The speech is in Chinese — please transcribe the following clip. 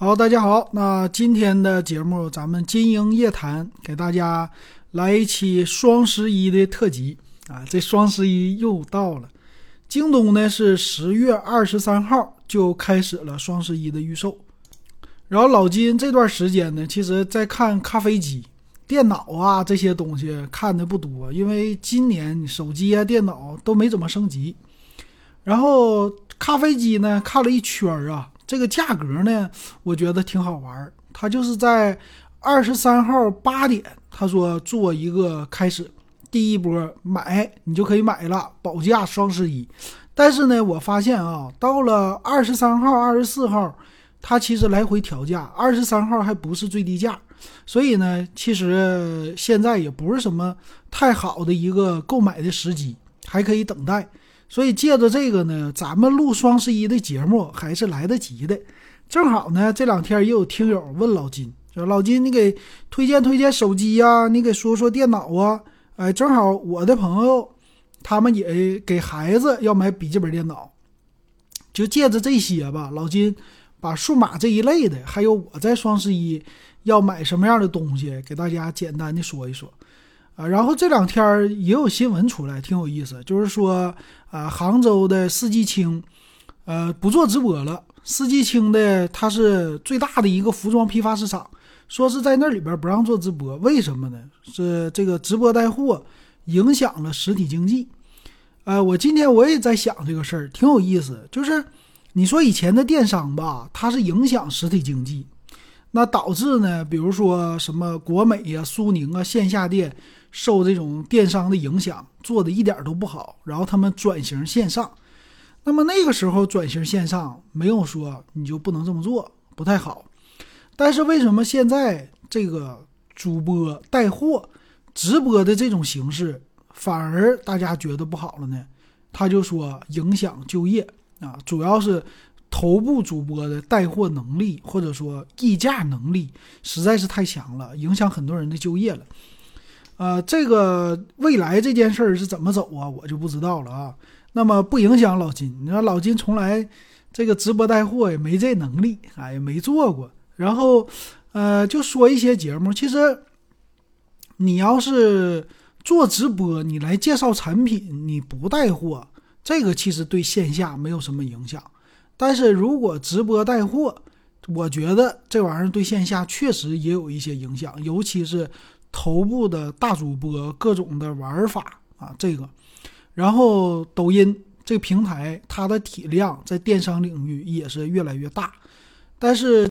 好，大家好，那今天的节目咱们金鹰夜谈给大家来一期双十一的特辑啊！这双十一又到了，京东呢是十月二十三号就开始了双十一的预售，然后老金这段时间呢，其实在看咖啡机、电脑啊这些东西看的不多，因为今年手机啊、电脑都没怎么升级，然后咖啡机呢看了一圈儿啊。这个价格呢，我觉得挺好玩儿。他就是在二十三号八点，他说做一个开始，第一波买你就可以买了，保价双十一。但是呢，我发现啊，到了二十三号、二十四号，它其实来回调价，二十三号还不是最低价，所以呢，其实现在也不是什么太好的一个购买的时机，还可以等待。所以借着这个呢，咱们录双十一的节目还是来得及的。正好呢，这两天也有听友问老金说：“老金，你给推荐推荐手机呀？你给说说电脑啊？”哎，正好我的朋友他们也给孩子要买笔记本电脑，就借着这些吧，老金把数码这一类的，还有我在双十一要买什么样的东西，给大家简单的说一说。啊，然后这两天也有新闻出来，挺有意思，就是说，啊，杭州的四季青，呃，不做直播了。四季青的它是最大的一个服装批发市场，说是在那里边不让做直播，为什么呢？是这个直播带货影响了实体经济。呃，我今天我也在想这个事儿，挺有意思。就是你说以前的电商吧，它是影响实体经济，那导致呢，比如说什么国美呀、苏宁啊，线下店。受这种电商的影响，做的一点都不好。然后他们转型线上，那么那个时候转型线上没有说你就不能这么做，不太好。但是为什么现在这个主播带货、直播的这种形式反而大家觉得不好了呢？他就说影响就业啊，主要是头部主播的带货能力或者说议价能力实在是太强了，影响很多人的就业了。呃，这个未来这件事儿是怎么走啊？我就不知道了啊。那么不影响老金，你说老金从来这个直播带货也没这能力，哎，没做过。然后，呃，就说一些节目，其实你要是做直播，你来介绍产品，你不带货，这个其实对线下没有什么影响。但是如果直播带货，我觉得这玩意儿对线下确实也有一些影响，尤其是。头部的大主播各种的玩法啊，这个，然后抖音这个平台，它的体量在电商领域也是越来越大，但是